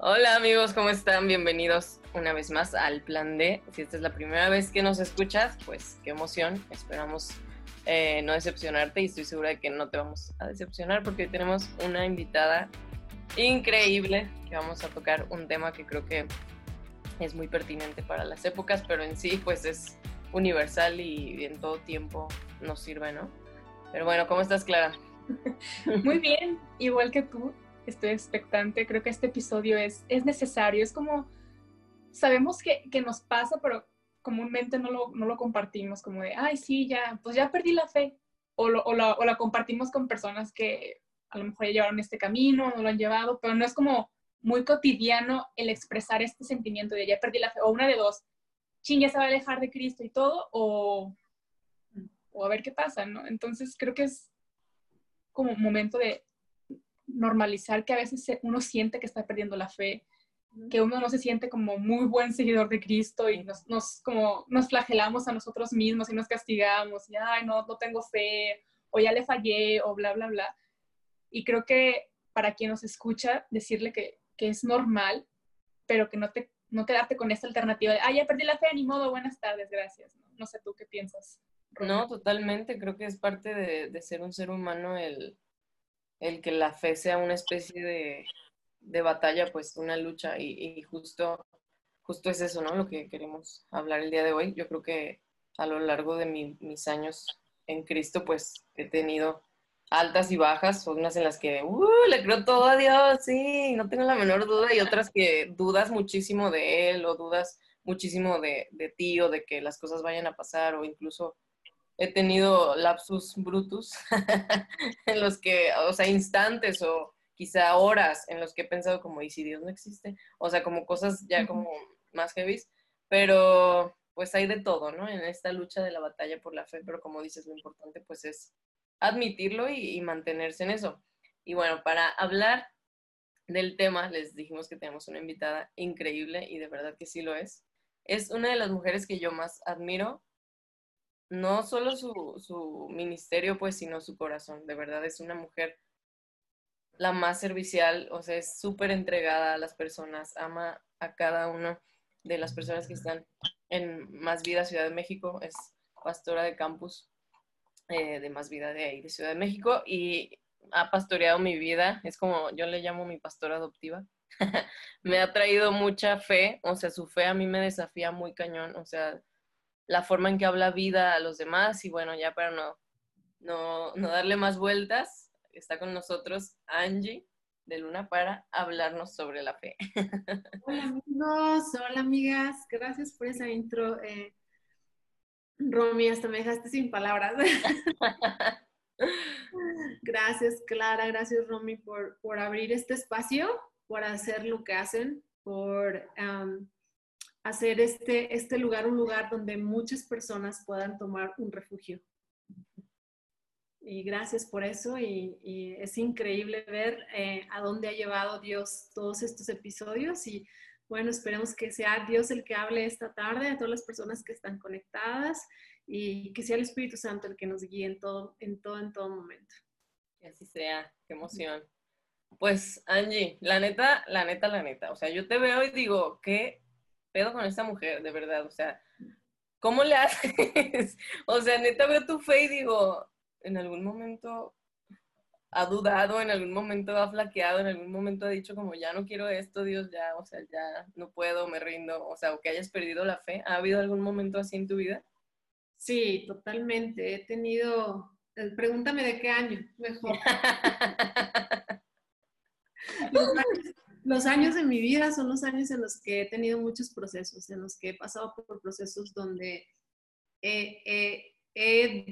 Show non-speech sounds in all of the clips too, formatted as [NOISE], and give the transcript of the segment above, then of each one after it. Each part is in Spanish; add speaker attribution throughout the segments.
Speaker 1: Hola amigos, ¿cómo están? Bienvenidos una vez más al Plan D. Si esta es la primera vez que nos escuchas, pues qué emoción. Esperamos eh, no decepcionarte y estoy segura de que no te vamos a decepcionar porque tenemos una invitada increíble que vamos a tocar un tema que creo que es muy pertinente para las épocas, pero en sí pues es universal y en todo tiempo nos sirve, ¿no? Pero bueno, ¿cómo estás, Clara? [LAUGHS]
Speaker 2: Muy bien, igual que tú estoy expectante, creo que este episodio es, es necesario, es como, sabemos que, que nos pasa, pero comúnmente no lo, no lo, compartimos, como de, ay, sí, ya, pues ya perdí la fe, o, lo, o, la, o la compartimos con personas que a lo mejor ya llevaron este camino, no lo han llevado, pero no es como muy cotidiano el expresar este sentimiento de ya perdí la fe, o una de dos, ching, ya se va a alejar de Cristo y todo, o, o a ver qué pasa, ¿no? Entonces creo que es como un momento de normalizar que a veces uno siente que está perdiendo la fe, que uno no se siente como muy buen seguidor de Cristo y nos, nos, como, nos flagelamos a nosotros mismos y nos castigamos y, ay, no, no tengo fe, o ya le fallé, o bla, bla, bla. Y creo que para quien nos escucha, decirle que, que es normal, pero que no te, no quedarte con esta alternativa de, ay, ya perdí la fe, ni modo, buenas tardes, gracias. No, no sé tú qué piensas.
Speaker 1: No, totalmente, creo que es parte de, de ser un ser humano el el que la fe sea una especie de, de batalla, pues una lucha y, justo, justo es eso, ¿no? Lo que queremos hablar el día de hoy. Yo creo que a lo largo de mis años en Cristo, pues he tenido altas y bajas, unas en las que uh, le creo todo a Dios, sí, no tengo la menor duda, y otras que dudas muchísimo de Él o dudas muchísimo de, de ti o de que las cosas vayan a pasar o incluso he tenido lapsus brutus [LAUGHS] en los que, o sea, instantes o quizá horas en los que he pensado como, ¿y si Dios no existe? O sea, como cosas ya como más heavy, pero pues hay de todo, ¿no? En esta lucha de la batalla por la fe, pero como dices, lo importante pues es admitirlo y, mantenerse en eso. Y bueno, para hablar del tema, les dijimos que tenemos una invitada increíble y de verdad que sí lo es. Es una de las mujeres que yo más admiro no solo su, ministerio, pues, sino su corazón. De verdad, es una mujer la más servicial, o sea, es súper entregada a las personas, ama a cada una de las personas que están en Más Vida Ciudad de México, es pastora de campus eh, de Más Vida de ahí, de Ciudad de México, y ha pastoreado mi vida, es como yo le llamo mi pastora adoptiva. [LAUGHS] me ha traído mucha fe, o sea, su fe a mí me desafía muy cañón, o sea, la forma en que habla vida a los demás y bueno, ya para no, no, no darle más vueltas, está con nosotros Angie de Luna para hablarnos sobre la fe. [LAUGHS]
Speaker 3: Hola amigos, hola amigas, gracias por esa intro. Eh, Romy, hasta me dejaste sin palabras. [LAUGHS] [LAUGHS] gracias Clara, gracias Romy por, por abrir este espacio, por hacer lo que hacen, por hacer este, este lugar un lugar donde muchas personas puedan tomar un refugio. Y gracias por eso y, es increíble ver eh, a dónde ha llevado Dios todos estos episodios y bueno, esperemos que sea Dios el que hable esta tarde a todas las personas que están conectadas y que sea el Espíritu Santo el que nos guíe en todo, en todo, en todo momento.
Speaker 1: Que así sea, qué emoción. Pues Angie, la neta, la neta, la neta, o sea, yo te veo y digo, qué pedo con esta mujer, de verdad, o sea, ¿cómo le haces? [LAUGHS] o sea, neta veo tu fe y digo, en algún momento ha dudado, en algún momento ha flaqueado, en algún momento ha dicho como ya no quiero esto, Dios, ya, o sea, ya no puedo, me rindo, o sea, o que hayas perdido la fe. ¿Ha habido algún momento así en tu vida?
Speaker 3: Sí, totalmente. He tenido, eh, pregúntame de qué año, mejor. [LAUGHS] los años de mi vida son los años en los que he tenido muchos procesos, en los que he pasado por procesos donde he,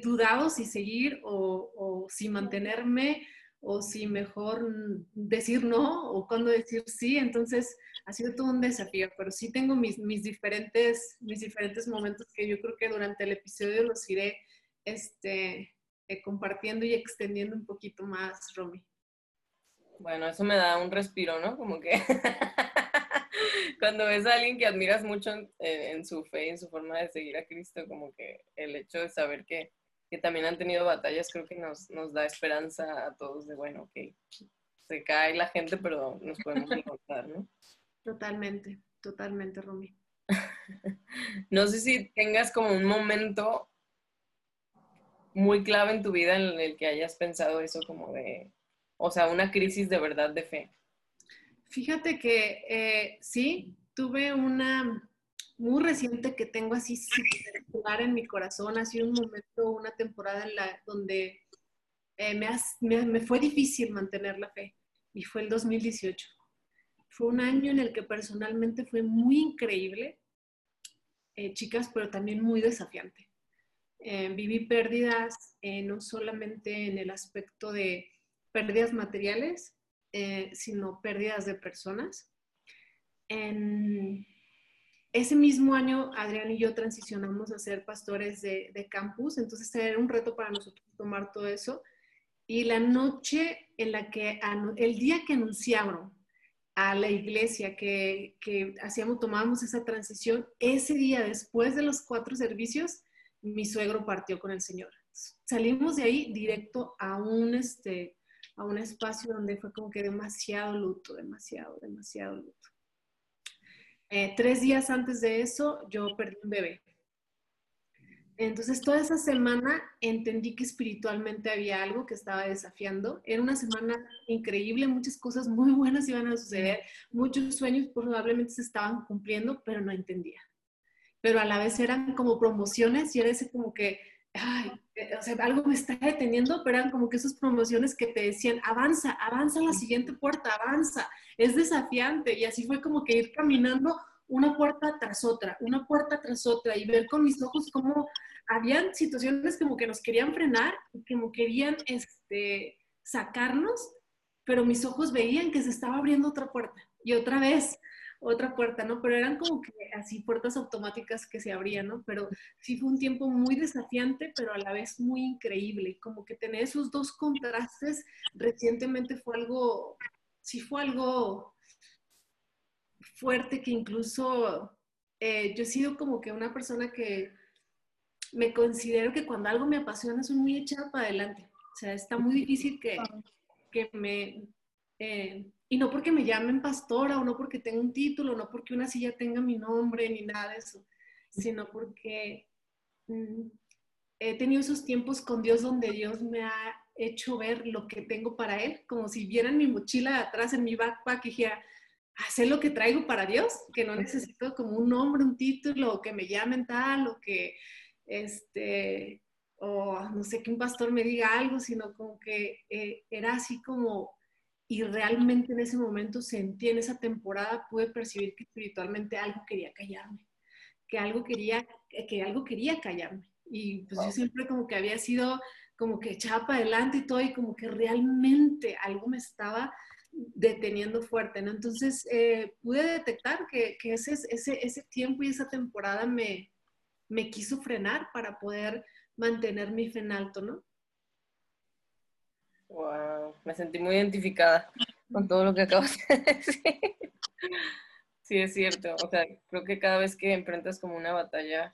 Speaker 3: dudado si seguir o, si mantenerme o si mejor decir no o cuándo decir sí. Entonces ha sido todo un desafío, pero sí tengo mis, mis, diferentes, mis diferentes momentos que yo creo que durante el episodio los iré este, eh, compartiendo y extendiendo un poquito más, Romy.
Speaker 1: Bueno, eso me da un respiro, ¿no? Como que [LAUGHS] cuando ves a alguien que admiras mucho en, en, su fe, en su forma de seguir a Cristo, como que el hecho de saber que que también han tenido batallas, creo que nos, nos da esperanza a todos de, bueno, ok, se cae la gente, pero nos podemos encontrar, ¿no?
Speaker 3: Totalmente, totalmente, Romy. [LAUGHS]
Speaker 1: no sé si tengas como un momento muy clave en tu vida en el que hayas pensado eso como de, o sea, una crisis de verdad de fe.
Speaker 3: Fíjate que eh, sí, tuve una, muy reciente que tengo así lugar en mi corazón. Sido un momento, una temporada en la donde eh, me, fue difícil mantener la fe y fue el 2018. Fue un año en el que personalmente fue muy increíble, eh, chicas, pero también muy desafiante. Viví pérdidas no solamente en el aspecto de pérdidas materiales, sino pérdidas de personas. En, ese mismo año, Adrián y yo transicionamos a ser pastores de, campus, entonces era un reto para nosotros tomar todo eso. Y la noche en la que, el día que anunciaron a la iglesia que, que hacíamos, tomábamos esa transición, ese día, después de los cuatro servicios, mi suegro partió con el Señor. Salimos de ahí directo a un, este, a un espacio donde fue como que demasiado luto, demasiado, demasiado luto. Eh, tres días antes de eso, yo perdí un bebé. Entonces, toda esa semana entendí que espiritualmente había algo que estaba desafiando. Era una semana increíble, muchas cosas muy buenas iban a suceder, muchos sueños probablemente se estaban cumpliendo, pero no entendía. Pero a la vez eran como promociones y era ese como que, ay, eh, o sea, algo me está deteniendo, pero eran como que esas promociones que te decían, avanza, avanza a la siguiente puerta, avanza es desafiante y así fue como que ir caminando una puerta tras otra, una puerta tras otra y ver con mis ojos cómo habían situaciones como que nos querían frenar, como querían este, sacarnos, pero mis ojos veían que se estaba abriendo otra puerta y otra vez otra puerta, ¿no? Pero eran como que así puertas automáticas que se abrían, ¿no? Pero sí fue un tiempo muy desafiante, pero a la vez muy increíble. Como que tener esos dos contrastes recientemente fue algo sí fue algo fuerte que incluso eh, yo he sido como que una persona que me considero que cuando algo me apasiona soy muy echada para adelante. O sea, está muy difícil que, que me... Eh, y no porque me llamen pastora o no porque tenga un título, no porque una silla tenga mi nombre ni nada de eso, sino porque mm, he tenido esos tiempos con Dios donde Dios me ha hecho ver lo que tengo para Él, como si vieran mi mochila atrás en mi backpack y dijera, hacer lo que traigo para Dios, que no necesito como un nombre, un título, o que me llamen tal, o que, este, o no sé, que un pastor me diga algo, sino como que eh, era así como, y realmente en ese momento sentí en esa temporada, pude percibir que espiritualmente algo quería callarme, que algo quería, que algo quería callarme. Y pues yo siempre como que había sido como que echaba para adelante y todo, y como que realmente algo me estaba deteniendo fuerte, ¿no? Entonces eh, pude detectar que, que ese, ese, ese, tiempo y esa temporada me, me quiso frenar para poder mantener mi fe en alto, ¿no?
Speaker 1: Wow, me sentí muy identificada con todo lo que acabas de decir. Sí, es cierto. O sea, creo que cada vez que enfrentas como una batalla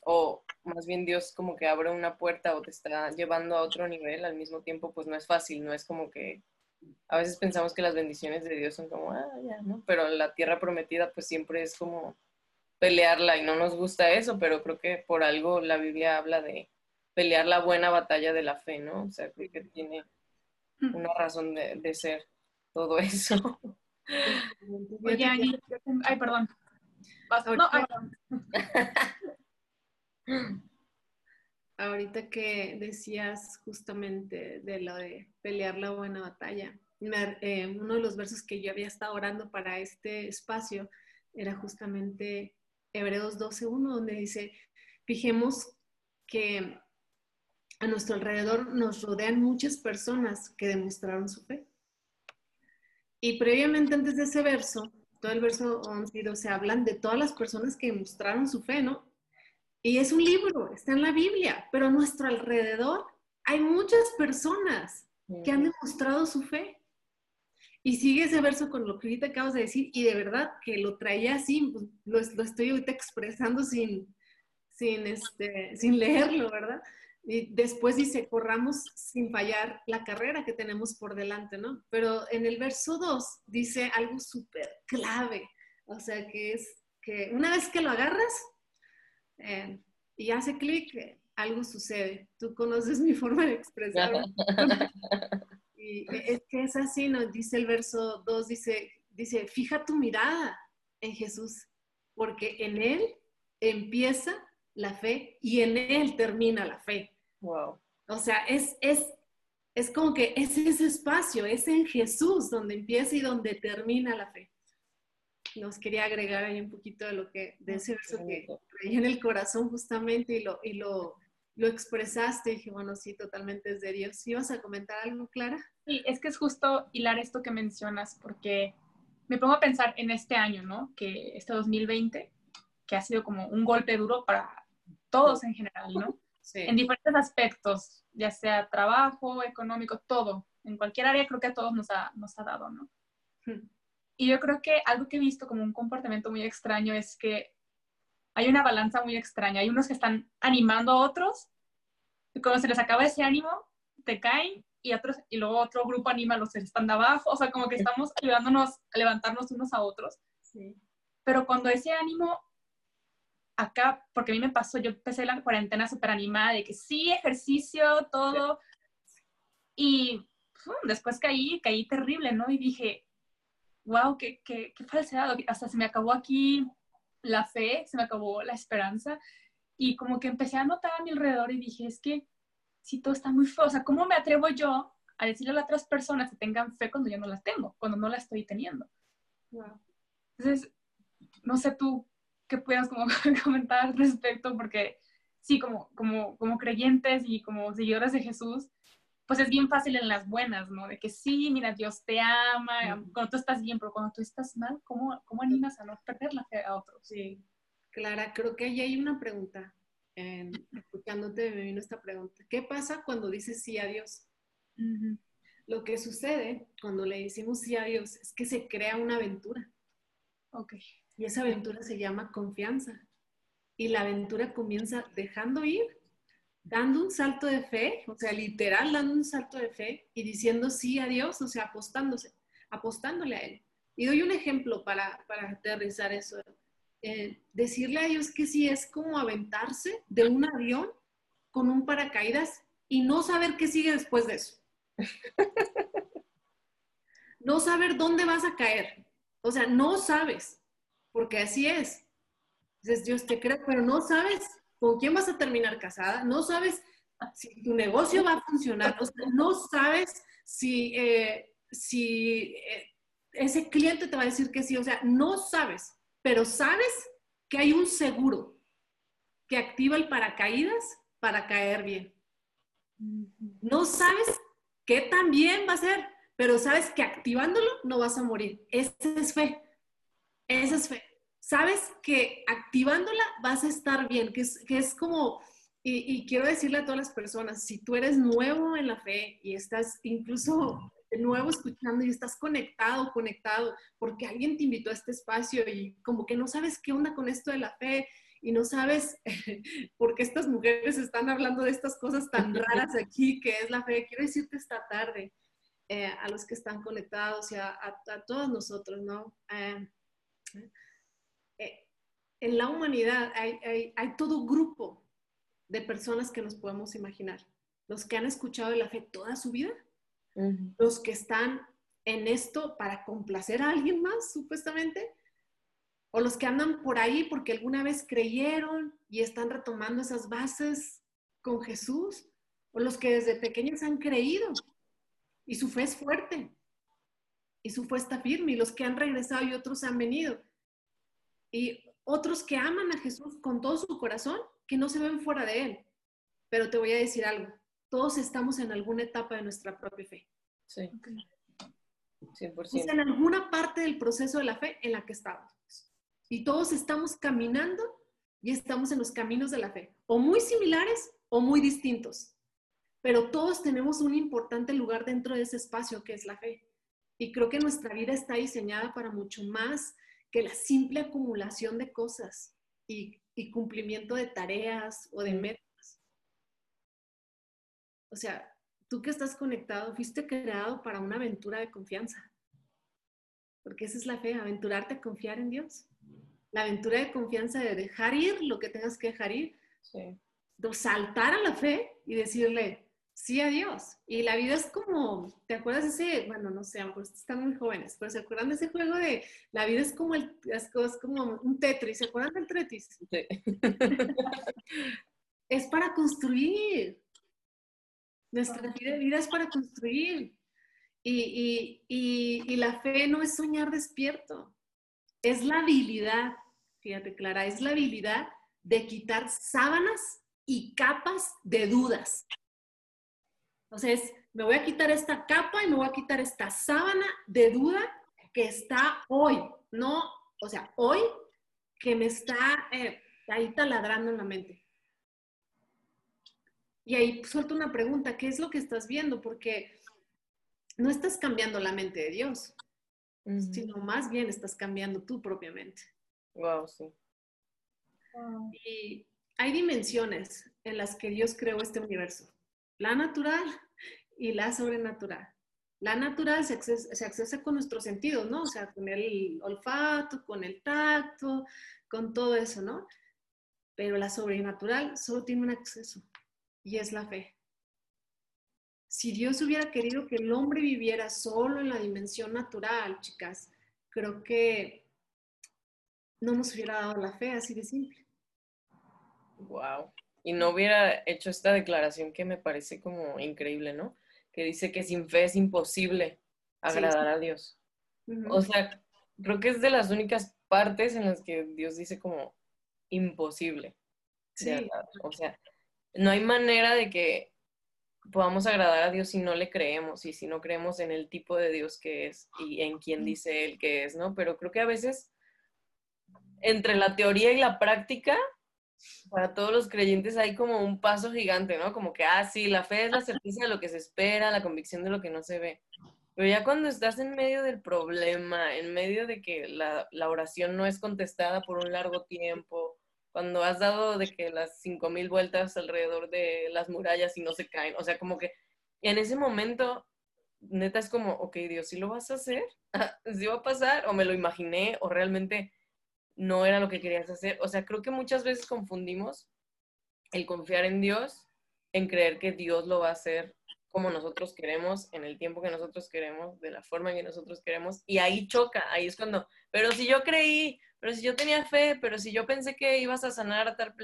Speaker 1: o más bien Dios como que abre una puerta o te está llevando a otro nivel al mismo tiempo, pues no es fácil, no es como que a veces pensamos que las bendiciones de Dios son como, ah, ya, ¿no? Pero la tierra prometida pues siempre es como pelearla y no nos gusta eso, pero creo que por algo la Biblia habla de pelear la buena batalla de la fe, ¿no? O sea, creo que tiene mm. una razón de, ser todo eso. [LAUGHS]
Speaker 2: Oye, ay, perdón. No, ay, perdón. [LAUGHS]
Speaker 3: Ahorita que decías justamente de lo de pelear la buena batalla, eh, uno de los versos que yo había estado orando para este espacio era justamente Hebreos 12.1, donde dice, fijemos que a nuestro alrededor nos rodean muchas personas que demostraron su fe. Y previamente antes de ese verso, todo el verso 11 y 12 hablan de todas las personas que demostraron su fe, ¿no? Y es un libro, está en la Biblia, pero a nuestro alrededor hay muchas personas que han demostrado su fe. Y sigue ese verso con lo que ahorita acabas de decir, y de verdad que lo traía así, pues, lo, lo, estoy ahorita expresando sin, sin, este, sin leerlo, ¿verdad? Y después dice, corramos sin fallar la carrera que tenemos por delante, ¿no? Pero en el verso 2 dice algo súper clave, o sea, que es que una vez que lo agarras eh, y hace clic, algo sucede. Tú conoces mi forma de expresarlo. [LAUGHS] y es que es así, ¿no? Dice el verso 2, dice, dice, fija tu mirada en Jesús, porque en Él empieza la fe y en Él termina la fe.
Speaker 1: Wow.
Speaker 3: O sea, es, es, es como que es ese espacio, es en Jesús donde empieza y donde termina la fe. Nos quería agregar ahí un poquito de lo que, de ese verso que traía en el corazón justamente y lo, y lo, lo expresaste y dije, bueno, sí, totalmente es de Dios. ¿Ibas a comentar algo, Clara?
Speaker 2: Sí, es que es justo hilar esto que mencionas, porque me pongo a pensar en este año, ¿no? Que este 2020, que ha sido como un golpe duro para todos en general, ¿no? Sí. En diferentes aspectos, ya sea trabajo, económico, todo. En cualquier área creo que a todos nos ha, nos ha dado, ¿no? Hmm. Y yo creo que algo que he visto como un comportamiento muy extraño es que hay una balanza muy extraña. Hay unos que están animando a otros, y cuando se les acaba ese ánimo, te caen, y, otros, y luego otro grupo anima a los que están de abajo. O sea, como que estamos ayudándonos a levantarnos unos a otros.
Speaker 3: Sí.
Speaker 2: Pero cuando ese ánimo acá, porque a mí me pasó, yo empecé la cuarentena súper animada de que sí, ejercicio, todo. Y después caí, caí terrible, ¿no? Y dije, wow, qué, qué, qué falsedad. Hasta se me acabó aquí la fe, se me acabó la esperanza. Y como que empecé a notar a mi alrededor y dije, es que si todo está muy feo, o sea, ¿cómo me atrevo yo a decirle a las otras personas que tengan fe cuando yo no las tengo, cuando no la estoy teniendo?
Speaker 3: Wow.
Speaker 2: Entonces, no sé tú qué puedas como [LAUGHS] comentar al respecto, porque sí, como, como, como creyentes y como seguidores de Jesús, pues es bien fácil en las buenas, ¿no? De que sí, mira, Dios te ama, cuando tú estás bien, pero cuando tú estás mal, ¿cómo, cómo animas a no perder la fe a otros?
Speaker 3: Sí, Clara, creo que ahí hay una pregunta. Eh, escuchándote me vino esta pregunta. ¿Qué pasa cuando dices sí a Dios?
Speaker 2: Uh -huh.
Speaker 3: Lo que sucede cuando le decimos sí a Dios es que se crea una aventura.
Speaker 2: Ok.
Speaker 3: Y esa aventura se llama confianza. Y la aventura comienza dejando ir dando un salto de fe, o sea, literal dando un salto de fe y diciendo sí a Dios, o sea, apostándose, apostándole a Él. Y doy un ejemplo para, para aterrizar eso. Eh, decirle a Dios que sí es como aventarse de un avión con un paracaídas y no saber qué sigue después de eso. [LAUGHS] no saber dónde vas a caer. O sea, no sabes, porque así es. Dices, Dios te cree, pero no sabes con quién vas a terminar casada, no sabes si tu negocio va a funcionar, o sea, no sabes si, eh, si eh, ese cliente te va a decir que sí, o sea, no sabes, pero sabes que hay un seguro que activa el paracaídas para caer bien. No sabes qué tan bien va a ser, pero sabes que activándolo no vas a morir. Esa es fe. Esa es fe sabes que activándola vas a estar bien, que es, que es como, y, y, quiero decirle a todas las personas, si tú eres nuevo en la fe y estás incluso de nuevo escuchando y estás conectado, conectado, porque alguien te invitó a este espacio y como que no sabes qué onda con esto de la fe y no sabes [LAUGHS] por qué estas mujeres están hablando de estas cosas tan [LAUGHS] raras aquí, que es la fe, quiero decirte esta tarde. Eh, a los que están conectados y a, a, a todos nosotros, ¿no? Eh, en la humanidad hay, hay, hay, todo grupo de personas que nos podemos imaginar. Los que han escuchado de la fe toda su vida, uh -huh. los que están en esto para complacer a alguien más, supuestamente, o los que andan por ahí porque alguna vez creyeron y están retomando esas bases con Jesús, o los que desde pequeños han creído y su fe es fuerte y su fe está firme, y los que han regresado y otros han venido. Y otros que aman a Jesús con todo su corazón, que no se ven fuera de Él. Pero te voy a decir algo, todos estamos en alguna etapa de nuestra propia fe.
Speaker 1: Sí. 100%.
Speaker 3: Es en alguna parte del proceso de la fe en la que estamos. Y todos estamos caminando y estamos en los caminos de la fe, o muy similares o muy distintos. Pero todos tenemos un importante lugar dentro de ese espacio que es la fe. Y creo que nuestra vida está diseñada para mucho más que la simple acumulación de cosas y, y cumplimiento de tareas o de metas. O sea, tú que estás conectado, fuiste creado para una aventura de confianza. Porque esa es la fe, aventurarte a confiar en Dios. La aventura de confianza de dejar ir lo que tengas que dejar ir. De saltar a la fe y decirle sí a Dios. Y la vida es como, ¿te acuerdas de ese? Bueno, no sé, pues están muy jóvenes, pero ¿se acuerdan de ese juego de la vida es como, el, es como un Tetris? ¿Se acuerdan del Tetris? Sí. [LAUGHS] es para construir. Nuestra vida es para construir. Y, y, la fe no es soñar despierto, es la habilidad, fíjate Clara, es la habilidad de quitar sábanas y capas de dudas. Entonces, me voy a quitar esta capa y me voy a quitar esta sábana de duda que está hoy, no, o sea, hoy que me está eh, ahí taladrando en la mente. Y ahí suelto una pregunta, ¿qué es lo que estás viendo? Porque no estás cambiando la mente de Dios, sino más bien estás cambiando tú propiamente.
Speaker 1: Wow, sí.
Speaker 3: Y hay dimensiones en las que Dios creó este universo. La natural y la sobrenatural. La natural se accesa, se accesa con nuestros sentidos, ¿no? O sea, con el olfato, con el tacto, con todo eso, ¿no? Pero la sobrenatural solo tiene un acceso, y es la fe. Si Dios hubiera querido que el hombre viviera solo en la dimensión natural, chicas, creo que no nos hubiera dado la fe así de simple.
Speaker 1: Wow. Y no hubiera hecho esta declaración que me parece como increíble, ¿no? Que dice que sin fe es imposible agradar a Dios. O sea, creo que es de las únicas partes en las que Dios dice como imposible. Sí. O sea, no hay manera de que podamos agradar a Dios si no le creemos y si no creemos en el tipo de Dios que es y en quién dice Él que es, ¿no? Pero creo que a veces entre la teoría y la práctica, para todos los creyentes hay como un paso gigante, ¿no? Como que, ah, sí, la fe es la certeza de lo que se espera, la convicción de lo que no se ve. Pero ya cuando estás en medio del problema, en medio de que la, la oración no es contestada por un largo tiempo, cuando has dado de que las cinco mil vueltas alrededor de las murallas y no se caen, o sea, como que en ese momento, neta es como, ok, Dios, ¿sí lo vas a hacer? [LAUGHS] ¿Sí va a pasar? ¿O me lo imaginé? ¿O realmente no era lo que querías hacer? O sea, creo que muchas veces confundimos el confiar en Dios en creer que Dios lo va a hacer como nosotros queremos, en el tiempo que nosotros queremos, de la forma en que nosotros queremos, y ahí choca, ahí es cuando, pero si yo creí, pero si yo tenía fe, pero si yo pensé que ibas a sanar a tal,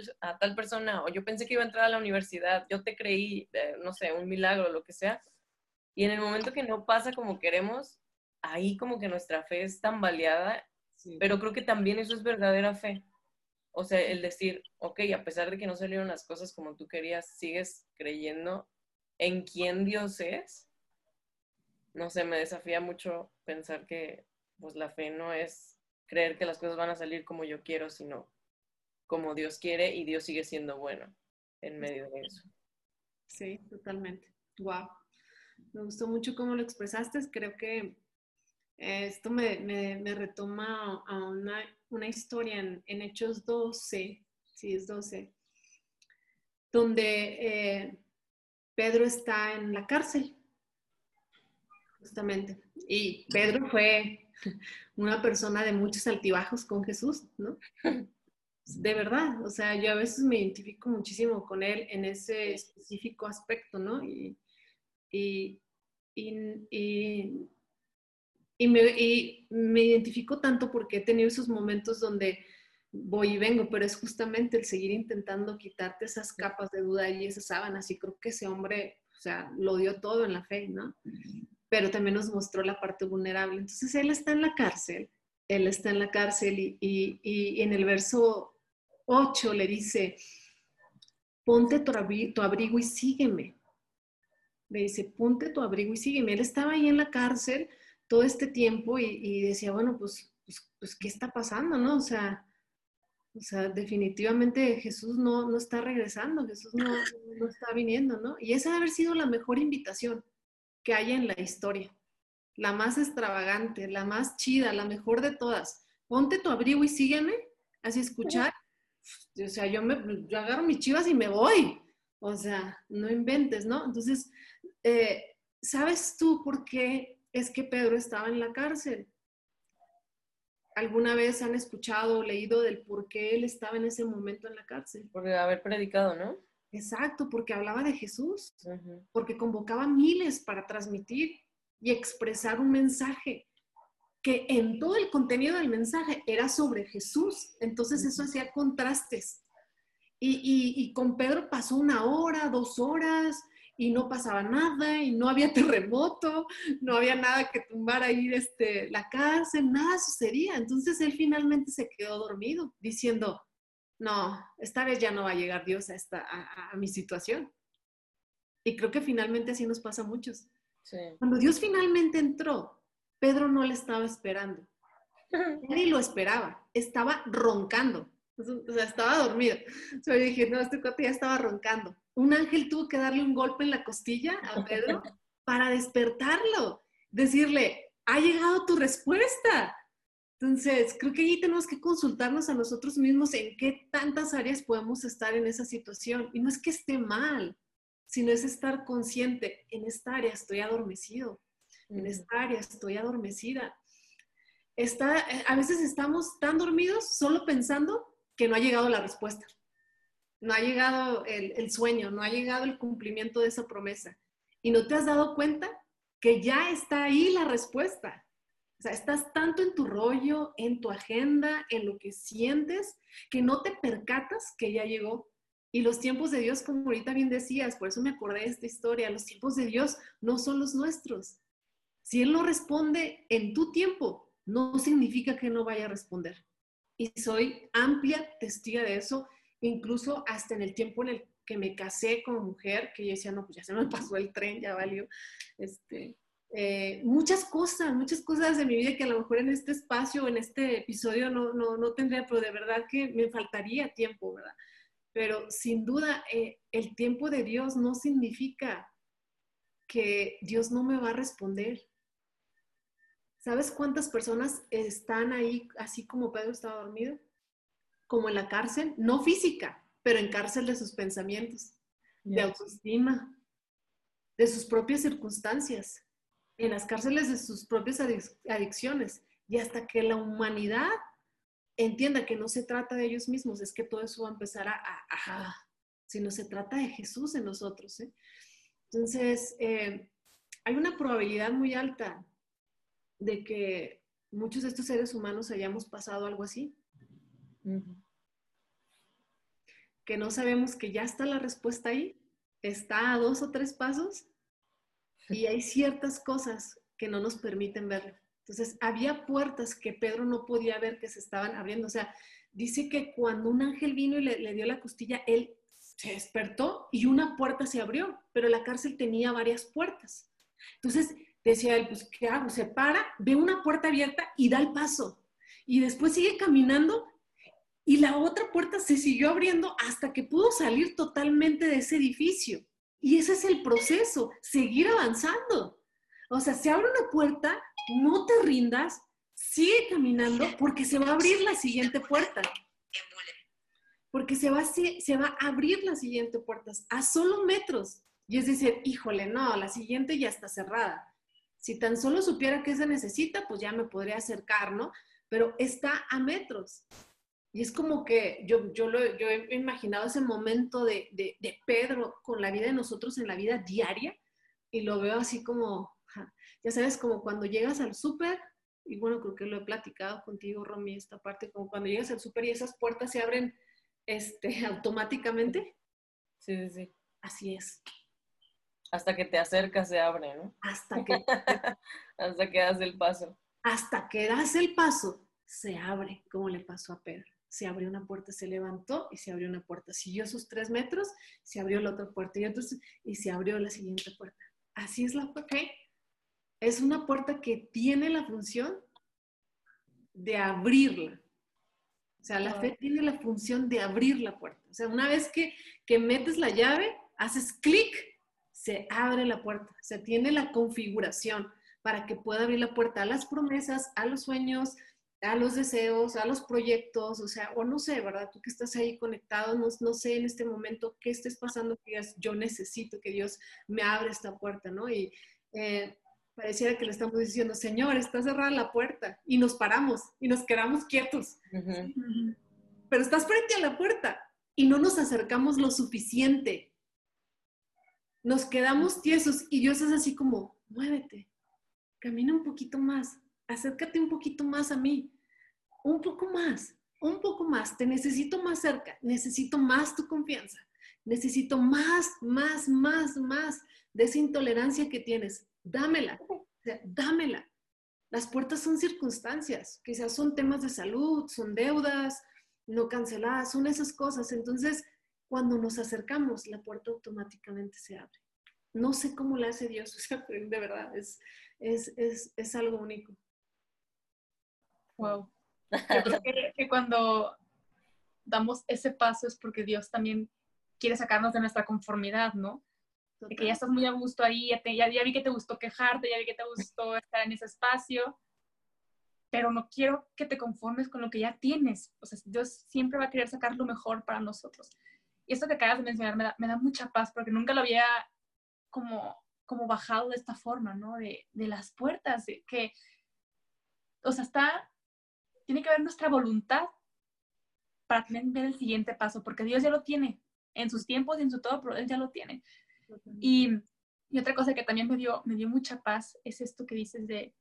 Speaker 1: tal persona, o yo pensé que iba a entrar a la universidad, yo te creí, eh, no sé, un milagro, lo que sea, y en el momento que no pasa como queremos, ahí como que nuestra fe es tan pero creo que también eso es verdadera fe. O sea, el decir, ok, a pesar de que no salieron las cosas como tú querías, sigues creyendo en quién Dios es, no sé, me desafía mucho pensar que pues la fe no es creer que las cosas van a salir como yo quiero, sino como Dios quiere y Dios sigue siendo bueno en medio de eso.
Speaker 3: Sí, totalmente. Wow. Me gustó mucho cómo lo expresaste. Creo que esto me, me, retoma a una, una historia en, en, Hechos 12, sí, es 12, donde eh, Pedro está en la cárcel, justamente. Y Pedro fue [LAUGHS] una persona de muchos altibajos con Jesús, ¿no? De verdad, o sea, yo a veces me identifico muchísimo con él en ese específico aspecto, ¿no? Y, y, me, me, identifico tanto porque he tenido esos momentos donde voy y vengo, pero es justamente el seguir intentando quitarte esas capas de duda y esas sábanas. Y creo que ese hombre, o sea, lo dio todo en la fe, ¿no? Pero también nos mostró la parte vulnerable. Entonces él está en la cárcel, él está en la cárcel y, y, y en el verso 8 le dice, ponte tu abrigo y sígueme. le dice, ponte tu abrigo y sígueme. Él estaba ahí en la cárcel todo este tiempo y, decía, bueno, pues, pues, pues, ¿qué está pasando, no? O sea, o sea, definitivamente Jesús no, no está regresando, Jesús no, no, está viniendo, ¿no? Y esa debe haber sido la mejor invitación que haya en la historia, la más extravagante, la más chida, la mejor de todas. Ponte tu abrigo y sígueme, así escuchar. O sea, yo, me, yo agarro mis chivas y me voy. O sea, no inventes, ¿no? Entonces, eh, ¿sabes tú por qué es que Pedro estaba en la cárcel? ¿Alguna vez han escuchado o leído del por qué él estaba en ese momento en la cárcel?
Speaker 1: Por haber predicado, ¿no?
Speaker 3: Exacto, porque hablaba de Jesús, porque convocaba miles para transmitir y expresar un mensaje que en todo el contenido del mensaje era sobre Jesús. Entonces eso hacía contrastes. Y, y, con Pedro pasó una hora, dos horas, y no pasaba nada, y no había [LAUGHS] terremoto, no había nada que tumbara ahí este, la cárcel, nada sucedía. Entonces él finalmente se quedó dormido, diciendo, no, esta vez ya no va a llegar Dios a, esta, a, mi situación. Y creo que finalmente así nos pasa a muchos. Cuando Dios finalmente entró, Pedro no le estaba esperando. Ni lo esperaba, estaba roncando. O sea, estaba dormido. O sea, yo dije, no, este cuate ya estaba roncando. Un ángel tuvo que darle un golpe en la costilla a Pedro [LAUGHS] para despertarlo, decirle, ha llegado tu respuesta. Entonces, creo que allí tenemos que consultarnos a nosotros mismos en qué tantas áreas podemos estar en esa situación. Y no es que esté mal, sino es estar consciente, en esta área estoy adormecido, en esta área estoy adormecida. Está, eh, a veces estamos tan dormidos solo pensando que no ha llegado la respuesta, no ha llegado el, sueño, no ha llegado el cumplimiento de esa promesa. Y no te has dado cuenta que ya está ahí la respuesta. O sea, estás tanto en tu rollo, en tu agenda, en lo que sientes, que no te percatas que ya llegó. Y los tiempos de Dios, como ahorita bien decías, por eso me acordé de esta historia, los tiempos de Dios no son los nuestros. Si Él no responde en tu tiempo, no significa que no vaya a responder. Y soy amplia testiga de eso, incluso hasta en el tiempo en el que me casé como mujer, que yo decía, no, pues ya se me [LAUGHS] pasó el tren, ya valió. Este, eh, muchas cosas, muchas cosas de mi vida que a lo mejor en este espacio, en este episodio no, no, no tendría, pero de verdad que me faltaría tiempo, ¿verdad? Pero sin duda, eh, el tiempo de Dios no significa que Dios no me va a responder. ¿Sabes cuántas personas están ahí así como Pedro estaba dormido? Como en la cárcel, no física, pero en cárcel de sus pensamientos, de autoestima, de sus propias circunstancias en las cárceles de sus propias adicciones y hasta que la humanidad entienda que no se trata de ellos mismos, es que todo eso va a empezar a, a, sino se trata de Jesús en nosotros. ¿eh? Entonces, eh, hay una probabilidad muy alta de que muchos de estos seres humanos hayamos pasado algo así. Que no sabemos que ya está la respuesta ahí, está a dos o tres pasos y hay ciertas cosas que no nos permiten verlo. Entonces, había puertas que Pedro no podía ver que se estaban abriendo. O sea, dice que cuando un ángel vino y le, dio la costilla, él se despertó y una puerta se abrió, pero la cárcel tenía varias puertas. Entonces, decía él, pues, ¿qué hago? Se para, ve una puerta abierta y da el paso. Y después sigue caminando y la otra puerta se siguió abriendo hasta que pudo salir totalmente de ese edificio. Y ese es el proceso, seguir avanzando. O sea, se abre una puerta, no te rindas, sigue caminando porque se va a abrir la siguiente puerta. Porque se va, se va a abrir la siguiente puerta a solo metros. Y es decir, híjole, no, la siguiente ya está cerrada. Si tan solo supiera qué se necesita, pues ya me podría acercar, ¿no? Pero está a metros. Y es como que yo, yo, lo, yo he imaginado ese momento de, de, de, Pedro con la vida de nosotros en la vida diaria y lo veo así como, ya sabes, como cuando llegas al súper, y bueno, creo que lo he platicado contigo, Romy, esta parte, como cuando llegas al súper y esas puertas se abren este, [LAUGHS] automáticamente.
Speaker 1: Sí, sí, sí.
Speaker 3: Así es.
Speaker 1: Hasta que te acercas se abre, ¿no?
Speaker 3: Hasta que... [LAUGHS]
Speaker 1: Hasta que das el paso.
Speaker 3: Hasta que das el paso, se abre, como le pasó a Pedro se abrió una puerta, se levantó y se abrió una puerta. Siguió sus tres metros, se abrió la otra puerta y, entonces, y se abrió la siguiente puerta. así es la fe. Es una puerta que tiene la función de abrirla. O sea, la fe tiene la función de abrir la puerta. O sea, una vez que, que metes la llave, haces clic, se abre la puerta. O sea, tiene la configuración para que pueda abrir la puerta a las promesas, a los sueños, a los deseos, a los proyectos, o sea, o no sé, ¿verdad? Tú que estás ahí conectado, no, no sé en este momento qué estés pasando, que digas, yo necesito que Dios me abra esta puerta, ¿no? Y eh, pareciera que le estamos diciendo, Señor, está cerrada la puerta, y nos paramos y nos quedamos quietos. Pero estás frente a la puerta y no nos acercamos lo suficiente. Nos quedamos tiesos y Dios es así como, muévete, camina un poquito más, acércate un poquito más a mí, un poco más, un poco más, te necesito más cerca, necesito más tu confianza, necesito más, más, más, más de esa intolerancia que tienes, dámela, dámela. Las puertas son circunstancias, quizás son temas de salud, son deudas no canceladas, son esas cosas. Entonces, cuando nos acercamos, la puerta automáticamente se abre. No sé cómo la hace Dios, [LAUGHS] de verdad, es, es, es, es algo único.
Speaker 2: Wow. Yo creo que, cuando damos ese paso es porque Dios también quiere sacarnos de nuestra conformidad, ¿no? De que ya estás muy a gusto ahí, ya, ya, ya, vi que te gustó quejarte, ya vi que te gustó estar en ese espacio, pero no quiero que te conformes con lo que ya tienes. O sea, Dios siempre va a querer sacar lo mejor para nosotros. Y esto que acabas de mencionar me da, me da mucha paz porque nunca lo había como, como bajado de esta forma, ¿no? De, de las puertas, de que, o sea, está tiene que ver nuestra voluntad para tener el siguiente paso, porque Dios ya lo tiene en sus tiempos y en su todo, pero Él ya lo tiene. Y, y, otra cosa que también me dio, me dio mucha paz es esto que dices de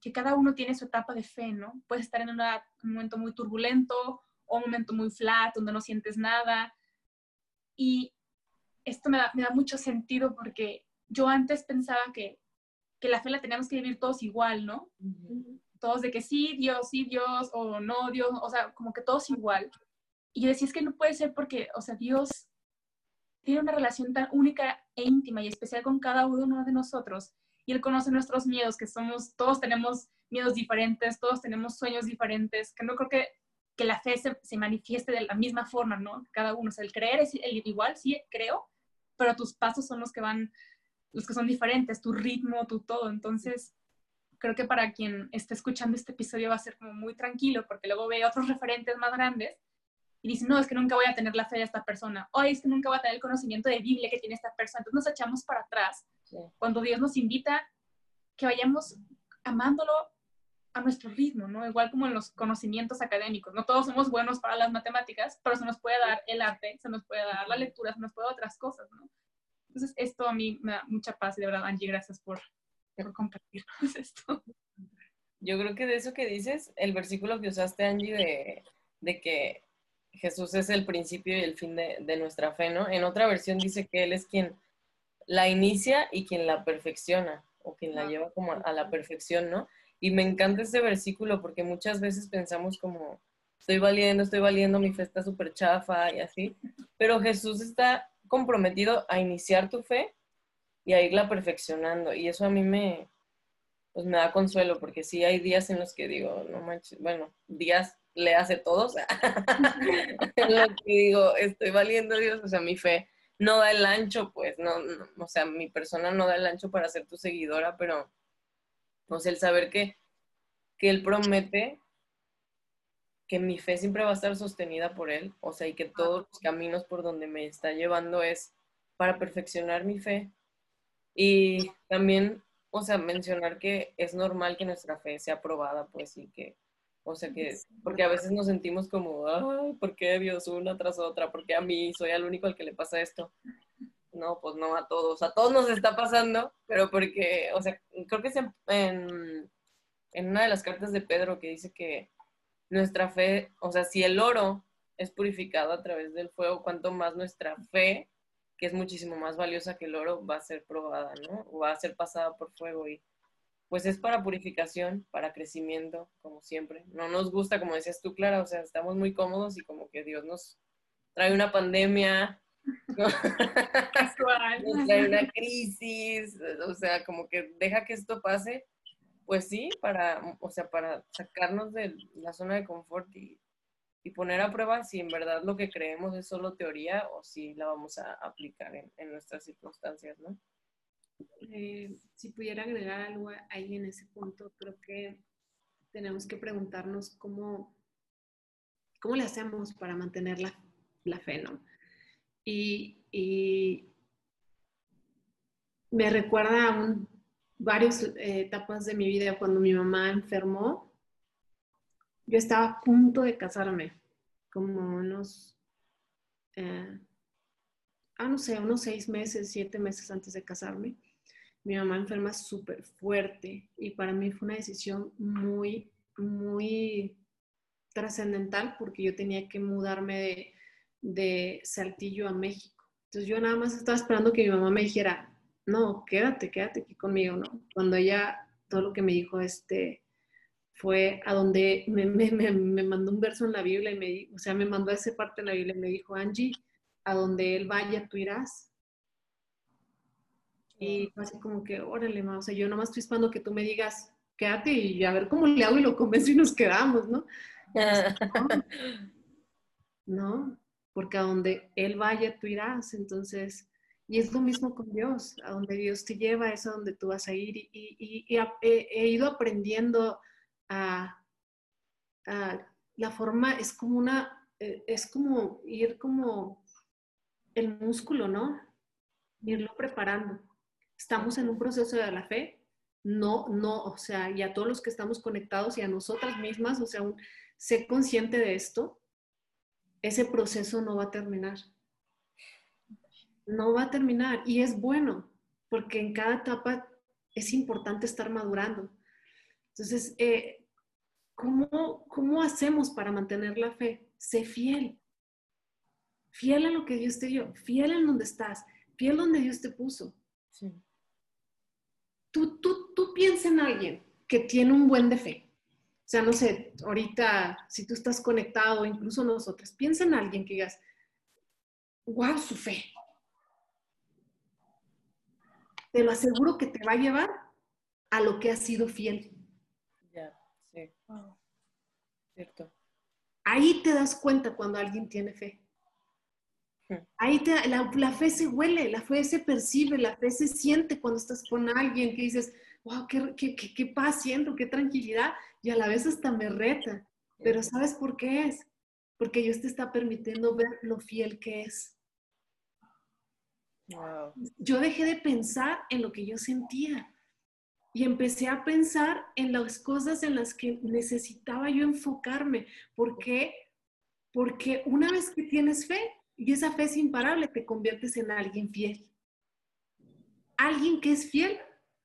Speaker 2: que cada uno tiene su etapa de fe, ¿no? Puedes estar en un momento muy turbulento o un momento muy flat, donde no sientes nada. Y esto me da, me da mucho sentido porque yo antes pensaba que, que la fe la teníamos que vivir todos igual, ¿no? Todos de que sí, Dios, sí, Dios, o no, Dios, o sea, como que todos igual. Y yo decía, es que no puede ser porque, o sea, Dios tiene una relación tan única e íntima y especial con cada uno de nosotros. Y Él conoce nuestros miedos, que somos, todos tenemos miedos diferentes, todos tenemos sueños diferentes, que no creo que, que la fe se, se manifieste de la misma forma, ¿no? Cada uno, o sea, el creer es el igual, sí, creo, pero tus pasos son los que van, los que son diferentes, tu ritmo, tu todo. Entonces, creo que para quien esté escuchando este episodio va a ser como muy tranquilo, porque luego ve otros referentes más grandes y dice, no, es que nunca voy a tener la fe de esta persona, o es que nunca voy a tener el conocimiento de Biblia que tiene esta persona. Entonces nos echamos para atrás cuando Dios nos invita que vayamos amándolo a nuestro ritmo, ¿no? Igual como en los conocimientos académicos, no todos somos buenos para las matemáticas, pero se nos puede dar el arte, se nos puede dar la lectura, se nos puede dar otras cosas, ¿no? Entonces esto a mí me da mucha paz y de verdad, Angie, gracias por, por compartirnos [LAUGHS] esto.
Speaker 1: Yo creo que de eso que dices, el versículo que usaste, Angie, de, que Jesús es el principio y el fin de, de, nuestra fe, ¿no? En otra versión dice que Él es quien la inicia y quien la perfecciona, o quien la ah, lleva como a la perfección, ¿no? Y me encanta ese versículo porque muchas veces pensamos como, estoy valiendo, estoy valiendo, mi fe está súper chafa y así, pero Jesús está comprometido a iniciar tu fe y a irla perfeccionando. Y eso a mí me, pues me da consuelo, porque sí hay días en los que digo, no manches, bueno, días le hace todos, [LAUGHS] en los que digo, estoy valiendo Dios, o sea, mi fe no da el ancho, pues, no, o sea, mi persona no da el ancho para ser tu seguidora, pero, sé, el saber que, que Él promete que mi fe siempre va a estar sostenida por Él, o sea, y que todos los caminos por donde me está llevando es para perfeccionar mi fe, y también, o sea, mencionar que es normal que nuestra fe sea probada, pues, y que, o sea, que, porque a veces nos sentimos como, ay, ¿por qué Dios una tras otra? ¿Por qué a mí soy el único al que le pasa esto? No, pues no a todos, a todos nos está pasando, pero porque, o sea, creo que es en, en una de las cartas de Pedro que dice que nuestra fe, o sea, si el oro es purificado a través del fuego, cuanto más nuestra fe que es muchísimo más valiosa que el oro, va a ser probada, ¿no? O va a ser pasada por fuego y pues es para purificación, para crecimiento, como siempre. No nos gusta, como decías tú, Clara, o sea, estamos muy cómodos y como que Dios nos trae una pandemia [LAUGHS] nos trae una crisis, o sea, como que deja que esto pase, pues sí, para, o sea, para sacarnos de la zona de confort y, y poner a prueba si en verdad lo que creemos es solo teoría o si la vamos a aplicar en, en nuestras circunstancias, ¿no?
Speaker 3: Eh, si pudiera agregar algo ahí en ese punto, creo que tenemos que preguntarnos cómo, cómo le hacemos para mantener la, la fe, ¿no? Y, me recuerda a un, varias eh, etapas de mi vida cuando mi mamá enfermó. Yo estaba a punto de casarme, como unos, eh, ah, no sé, unos seis meses, siete meses antes de casarme. Mi mamá enferma súper fuerte y para mí fue una decisión muy, muy trascendental porque yo tenía que mudarme de, de Saltillo a México. Entonces yo nada más estaba esperando que mi mamá me dijera, no, quédate, quédate aquí conmigo, ¿no? Cuando ella, todo lo que me dijo, este, fue a donde me, me, me, me mandó un verso en la Biblia y me, o sea, me mandó esa parte en la Biblia y me dijo, Angie, a donde él vaya, tú irás. Y fue así como que, órale, ma, o sea, yo nomás estoy esperando que tú me digas, quédate y a ver cómo le hago y lo convenzo y nos quedamos, ¿no? No, porque a donde Él vaya, tú irás. Entonces, y es lo mismo con Dios, a donde Dios te lleva es a donde tú vas a ir. Y, y, y he, he, ido aprendiendo a, la forma, es como una, es como ir como el músculo, ¿no? Irlo preparando. Estamos en un proceso de la fe, no, no, o sea, y a todos los que estamos conectados y a nosotras mismas, o sea, un, sé consciente de esto, ese proceso no va a terminar. No va a terminar y es bueno, porque en cada etapa es importante estar madurando. Entonces, eh, ¿cómo, ¿cómo hacemos para mantener la fe? Sé fiel. Fiel a lo que Dios te dio, fiel en donde estás, fiel donde Dios te puso.
Speaker 1: Sí.
Speaker 3: Tú, tú, tú piensa en alguien que tiene un buen de fe. O sea, no sé, ahorita, si tú estás conectado, incluso nosotros, piensa en alguien que digas, wow, su fe. Te lo aseguro que te va a llevar a lo que has sido fiel.
Speaker 1: Sí.
Speaker 2: Wow.
Speaker 1: Cierto.
Speaker 3: Ahí te das cuenta cuando alguien tiene fe. Ahí te, la, la, fe se huele, la fe se percibe, la fe se siente cuando estás con alguien que dices, wow, qué, qué, qué, qué paz siento, qué tranquilidad, y a la vez hasta me reta. Pero ¿sabes por qué es? Porque Dios te está permitiendo ver lo fiel que es.
Speaker 1: Wow.
Speaker 3: Yo dejé de pensar en lo que yo sentía y empecé a pensar en las cosas en las que necesitaba yo enfocarme. ¿Por qué? Porque una vez que tienes fe, y esa fe es imparable, te conviertes en alguien fiel. Alguien que es fiel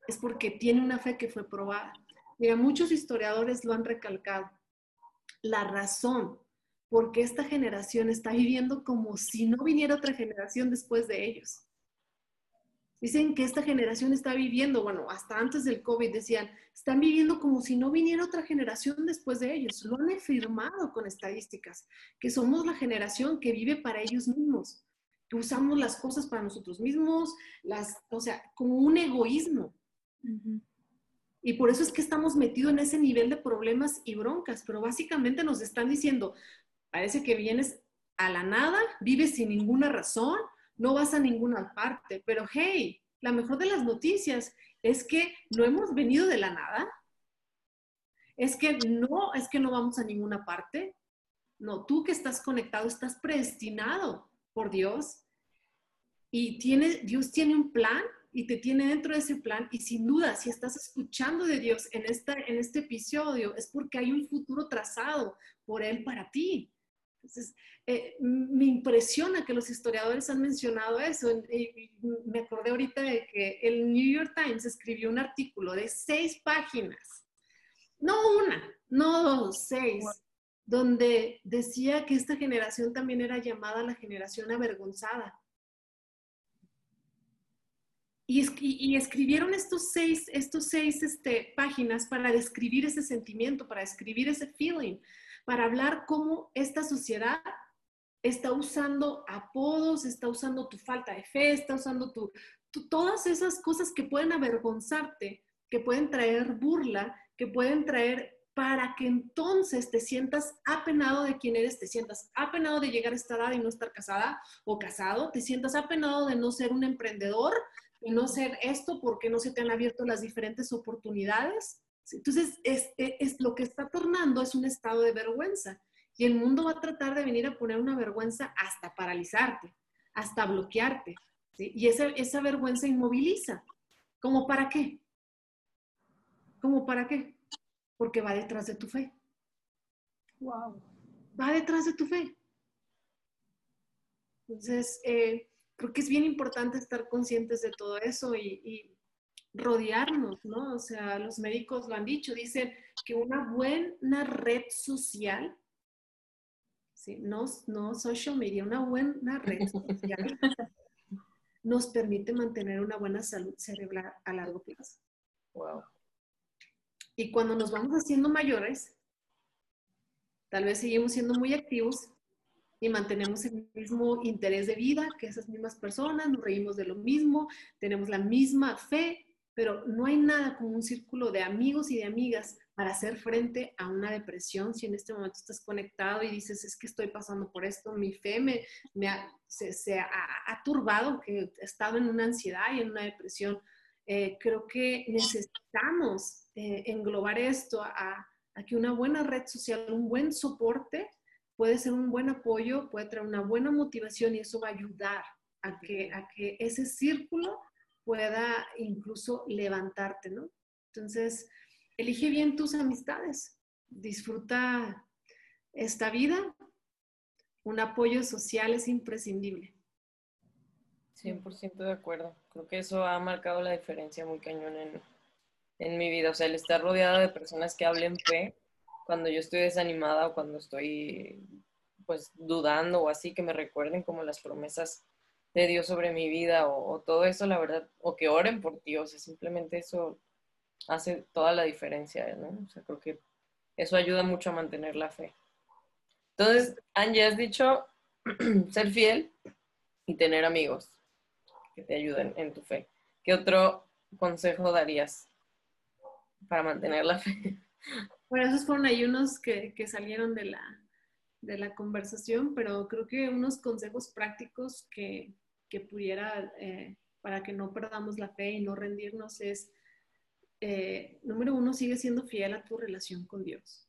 Speaker 3: es porque tiene una fe que fue probada. Mira, muchos historiadores lo han recalcado. La razón por qué esta generación está viviendo como si no viniera otra generación después de ellos. Dicen que esta generación está viviendo, bueno, hasta antes del COVID decían, están viviendo como si no viniera otra generación después de ellos. Lo han afirmado con estadísticas, que somos la generación que vive para ellos mismos, que usamos las cosas para nosotros mismos, las, o sea, como un egoísmo. Uh -huh. Y por eso es que estamos metidos en ese nivel de problemas y broncas, pero básicamente nos están diciendo, parece que vienes a la nada, vives sin ninguna razón, no vas a ninguna parte, pero hey, la mejor de las noticias es que no hemos venido de la nada, es que no, es que no vamos a ninguna parte. No, tú que estás conectado estás predestinado por Dios y tiene, Dios tiene un plan y te tiene dentro de ese plan y sin duda si estás escuchando de Dios en, esta, en este episodio es porque hay un futuro trazado por Él para ti. Entonces, eh, me impresiona que los historiadores han mencionado eso. Y me acordé ahorita de que el New York Times escribió un artículo de seis páginas, no una, no dos, seis, donde decía que esta generación también era llamada la generación avergonzada. Y, y, escribieron estos seis, estos seis este, páginas para describir ese sentimiento, para describir ese feeling, para hablar cómo esta sociedad está usando apodos, está usando tu falta de fe, está usando tu, todas esas cosas que pueden avergonzarte, que pueden traer burla, que pueden traer para que entonces te sientas apenado de quién eres, te sientas apenado de llegar a esta edad y no estar casada o casado, te sientas apenado de no ser un emprendedor, de no ser esto porque no se te han abierto las diferentes oportunidades. Entonces, es, es, lo que está tornando es un estado de vergüenza. Y el mundo va a tratar de venir a poner una vergüenza hasta paralizarte, hasta bloquearte. Y esa, esa vergüenza inmoviliza. ¿Cómo para qué? ¿Cómo para qué? Porque va detrás de tu fe.
Speaker 2: Wow.
Speaker 3: Va detrás de tu fe. Entonces, eh, creo que es bien importante estar conscientes de todo eso y, y, rodearnos, ¿no? O sea, los médicos lo han dicho, dicen que una buena red social ¿sí? no, no social media, una buena red social [LAUGHS] nos permite mantener una buena salud cerebral a largo plazo.
Speaker 1: Wow.
Speaker 3: Y cuando nos vamos haciendo mayores, tal vez seguimos siendo muy activos y mantenemos el mismo interés de vida que esas mismas personas, nos reímos de lo mismo, tenemos la misma fe, pero no hay nada como un círculo de amigos y de amigas para hacer frente a una depresión, si en este momento estás conectado y dices, es que estoy pasando por esto, mi fe me, se, ha, turbado, que he estado en una ansiedad y en una depresión, eh, creo que necesitamos eh, englobar esto a, a, que una buena red social, un buen soporte, puede ser un buen apoyo, puede traer una buena motivación y eso va a ayudar a que, a que ese círculo pueda incluso levantarte, ¿no? Entonces, elige bien tus amistades, disfruta esta vida, un apoyo social es imprescindible.
Speaker 1: 100% de acuerdo. Creo que eso ha marcado la diferencia muy cañón en, en, mi vida. O sea, el estar rodeada de personas que hablen fe cuando yo estoy desanimada o cuando estoy pues dudando o así, que me recuerden como las promesas de Dios sobre mi vida o, o todo eso, la verdad, o que oren por ti, o sea, simplemente eso hace toda la diferencia, ¿no? O sea, creo que eso ayuda mucho a mantener la fe. Entonces, Angie, has dicho [CLEARS THROAT] ser fiel y tener amigos que te ayuden en tu fe. ¿Qué otro consejo darías para mantener la fe? [LAUGHS]
Speaker 3: Bueno, esos fueron ahí unos que, que salieron de la, de la conversación, pero creo que unos consejos prácticos que, que pudiera, eh, para que no perdamos la fe y no rendirnos, es eh, número uno, sigue siendo fiel a tu relación con Dios.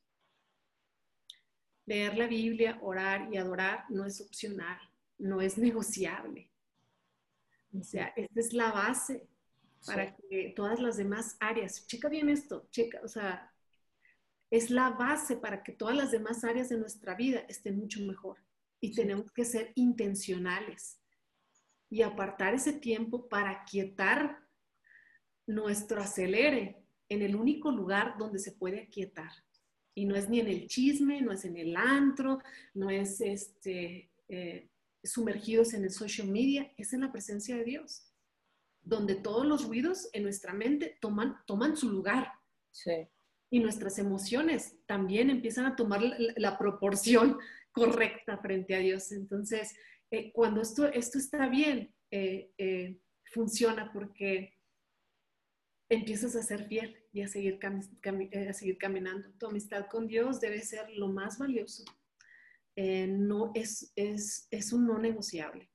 Speaker 3: Leer la Biblia, orar y adorar no es opcional, no es [LAUGHS] negociable. O sea, esta es la base para que todas las demás áreas, checa bien esto, checa, o sea, es la base para que todas las demás áreas de nuestra vida estén mucho mejor. Y tenemos que ser intencionales y apartar ese tiempo para quietar nuestro acelere en el único lugar donde se puede aquietar. Y no es ni en el chisme, no es en el antro, no es este, eh, sumergidos en el social media, es en la presencia de Dios, donde todos los ruidos en nuestra mente toman, toman su lugar. Y nuestras emociones también empiezan a tomar la, proporción correcta frente a Dios. Entonces, eh, cuando esto, esto está bien, eh, funciona porque empiezas a ser fiel y a seguir, eh, a seguir caminando. Tu amistad con Dios debe ser lo más valioso. Eh, no, es, es, es, un no negociable.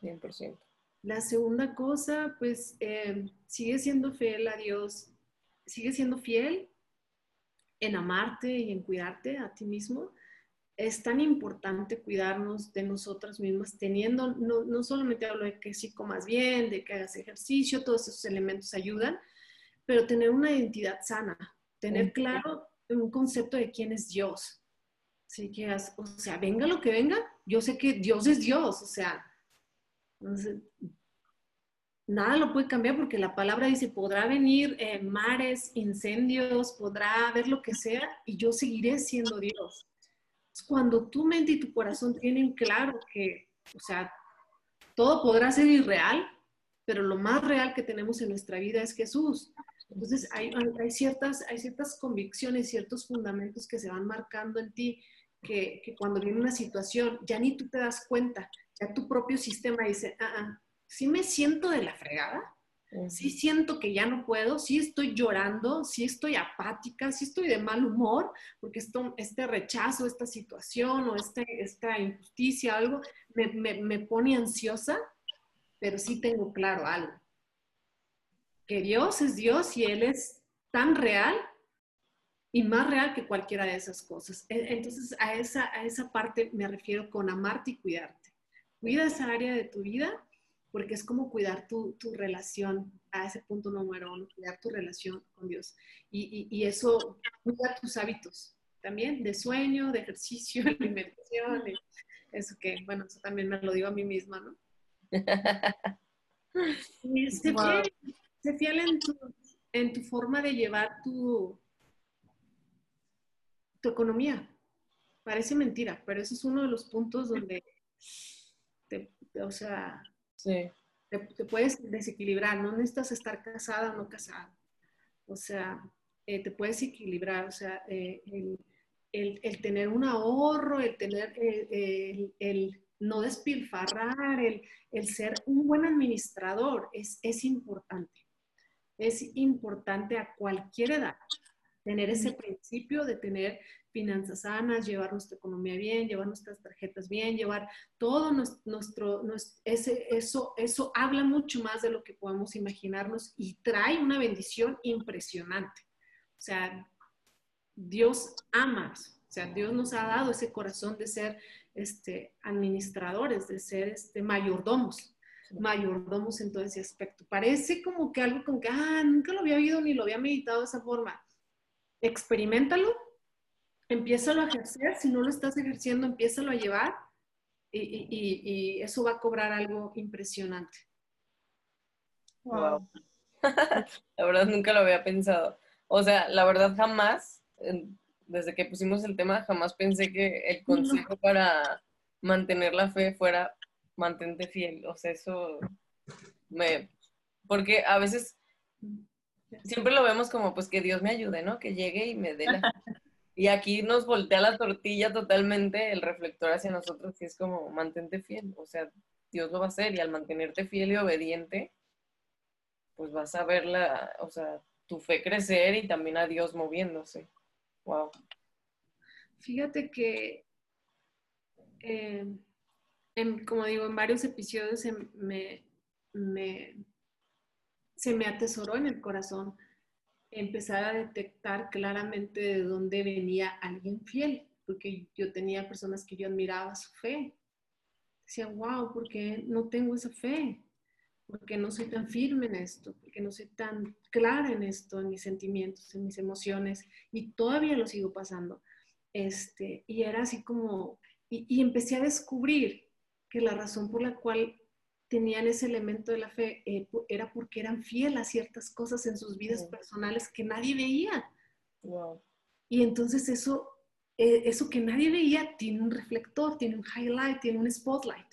Speaker 1: 100%.
Speaker 3: La segunda cosa, pues, eh, sigue siendo fiel a Dios, sigue siendo fiel en amarte y en cuidarte a ti mismo. Es tan importante cuidarnos de nosotras mismas, teniendo, no, no solamente hablo de que sí comas bien, de que hagas ejercicio, todos esos elementos ayudan, pero tener una identidad sana, tener claro un concepto de quién es Dios. Así que, o sea, venga lo que venga, yo sé que Dios es Dios, o sea, nada lo puede cambiar porque la palabra dice, podrá venir eh, mares, incendios, podrá haber lo que sea y yo seguiré siendo Dios. Cuando tu mente y tu corazón tienen claro que, o sea, todo podrá ser irreal, pero lo más real que tenemos en nuestra vida es Jesús. Entonces hay, hay, ciertas, hay ciertas convicciones, ciertos fundamentos que se van marcando en ti. que, que cuando viene una situación, ya ni tú te das cuenta, ya tu propio sistema dice, ah, ah, sí me siento de la fregada, sí siento que ya no puedo, sí estoy llorando, sí estoy apática, sí estoy de mal humor, porque esto, este rechazo, esta situación o este, esta injusticia, algo, me, me, me pone ansiosa, pero sí tengo claro algo, que Dios es Dios y Él es tan real y más real que cualquiera de esas cosas. E, entonces, a esa, a esa parte me refiero con amarte y cuidarte. Cuida esa área de tu vida porque es como cuidar tu, tu, relación a ese punto número uno, cuidar tu relación con Dios. Y, y, y, eso cuida tus hábitos también de sueño, de ejercicio, [LAUGHS] de alimentación, eso que, bueno, eso también me lo digo a mí misma, ¿no? [LAUGHS] Y sé, wow. fiel, sé fiel en tu, en tu forma de llevar tu, tu economía. Parece mentira, pero ese es uno de los puntos donde, te, o sea,
Speaker 1: Sí.
Speaker 3: te, puedes desequilibrar, no necesitas estar casada o no casada. O sea, eh, te puedes equilibrar, o sea, eh, el, el, tener un ahorro, el tener, el, el no despilfarrar, el, el, ser un buen administrador es, es importante. Es importante a cualquier edad tener ese principio de tener finanzas sanas, llevar nuestra economía bien, llevar nuestras tarjetas bien, llevar todo nuestro, ese, eso, eso habla mucho más de lo que podemos imaginarnos y trae una bendición impresionante. O sea, Dios ama, o sea, Dios nos ha dado ese corazón de ser este, administradores, de ser este, mayordomos, mayordomos en todo ese aspecto. Parece como que algo con que, ah, nunca lo había oído ni lo había meditado de esa forma. Experimentalo empiézalo a ejercer, si no lo estás ejerciendo, empiézalo a llevar y, y, y eso va a cobrar algo impresionante.
Speaker 1: Wow. [LAUGHS] la verdad nunca lo había pensado. O sea, la verdad jamás, desde que pusimos el tema, jamás pensé que el consejo para mantener la fe fuera mantente fiel. O sea, eso me... Porque a veces siempre lo vemos como pues que Dios me ayude, ¿no? Que llegue y me dé la... [LAUGHS] Y aquí nos voltea la tortilla totalmente el reflector hacia nosotros y es como mantente fiel, o sea, Dios lo va a hacer y al mantenerte fiel y obediente, pues vas a ver la, o sea, tu fe crecer y también a Dios moviéndose. Wow.
Speaker 3: Fíjate que, eh, en, como digo, en varios episodios me, me, se me atesoró en el corazón empezar a detectar claramente de dónde venía alguien fiel, porque yo tenía personas que yo admiraba su fe. Decía, wow, ¿por qué no tengo esa fe? ¿Por qué no soy tan firme en esto? ¿Por qué no soy tan clara en esto, en mis sentimientos, en mis emociones? Y todavía lo sigo pasando. Este, y era así como, y, y empecé a descubrir que la razón por la cual tenían ese elemento de la fe eh, era porque eran fieles a ciertas cosas en sus vidas wow. personales que nadie veía.
Speaker 1: Wow.
Speaker 3: Y entonces eso, eh, eso que nadie veía tiene un reflector, tiene un highlight, tiene un spotlight.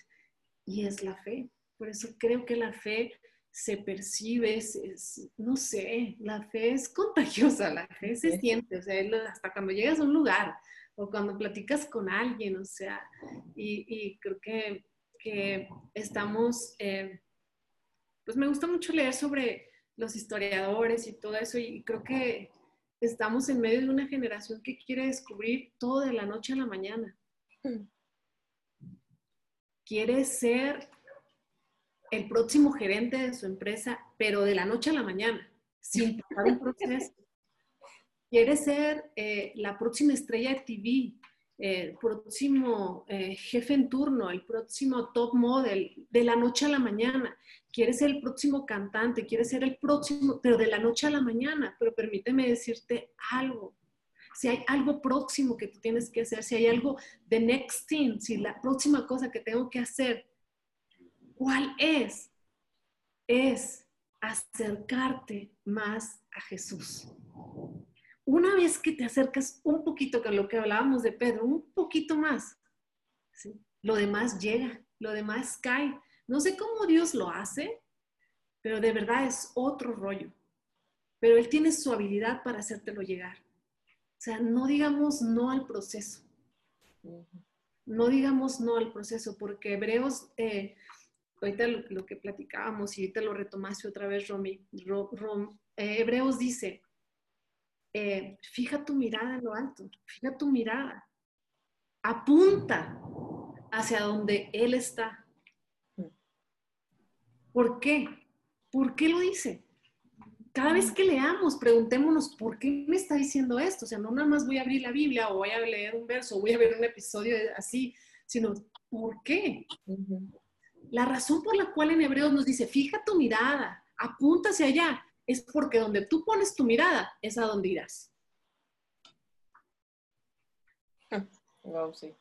Speaker 3: Y es la fe. Por eso creo que la fe se percibe, es, es, no sé, la fe es contagiosa, la fe se siente, o sea, hasta cuando llegas a un lugar o cuando platicas con alguien, o sea, y, y creo que que estamos, eh, pues me gusta mucho leer sobre los historiadores y todo eso y creo que estamos en medio de una generación que quiere descubrir todo de la noche a la mañana. Quiere ser el próximo gerente de su empresa, pero de la noche a la mañana, sin [LAUGHS] pasar un proceso. Quiere ser eh, la próxima estrella de TV, el próximo eh, jefe en turno, el próximo top model, de la noche a la mañana. Quieres ser el próximo cantante, quieres ser el próximo, pero de la noche a la mañana. Pero permíteme decirte algo. Si hay algo próximo que tú tienes que hacer, si hay algo de next thing, si la próxima cosa que tengo que hacer, ¿cuál es? Es acercarte más a Jesús una vez que te acercas un poquito con lo que hablábamos de Pedro, un poquito más, ¿sí? lo demás llega, lo demás cae. No sé cómo Dios lo hace, pero de verdad es otro rollo. Pero Él tiene su habilidad para hacértelo llegar. O sea, no digamos no al proceso. No digamos no al proceso, porque Hebreos, eh, ahorita lo, que platicábamos y ahorita lo retomaste otra vez, Romy, eh, Hebreos dice, eh, fija tu mirada en lo alto, fija tu mirada, apunta hacia donde Él está. ¿Por qué? ¿Por qué lo dice? Cada vez que leamos, preguntémonos, ¿por qué me está diciendo esto? O sea, no nada más voy a abrir la Biblia o voy a leer un verso o voy a ver un episodio así, sino ¿por qué? La razón por la cual en Hebreos nos dice, fija tu mirada, apunta hacia allá, es porque donde tú pones tu mirada es a donde irás.
Speaker 1: Wow, sí.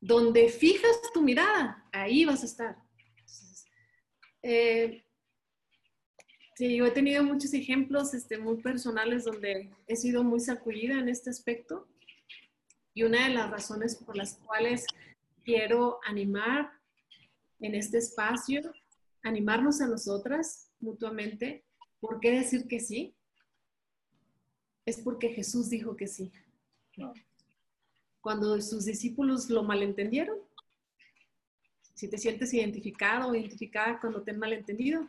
Speaker 3: Donde fijas tu mirada, ahí vas a estar. Eh, sí, yo he tenido muchos ejemplos este, muy personales donde he sido muy sacudida en este aspecto. Y una de las razones por las cuales quiero animar en este espacio, animarnos a nosotras mutuamente, ¿por qué decir que sí? Es porque Jesús dijo que sí. Cuando sus discípulos lo malentendieron, si te sientes identificado o identificada cuando te han malentendido,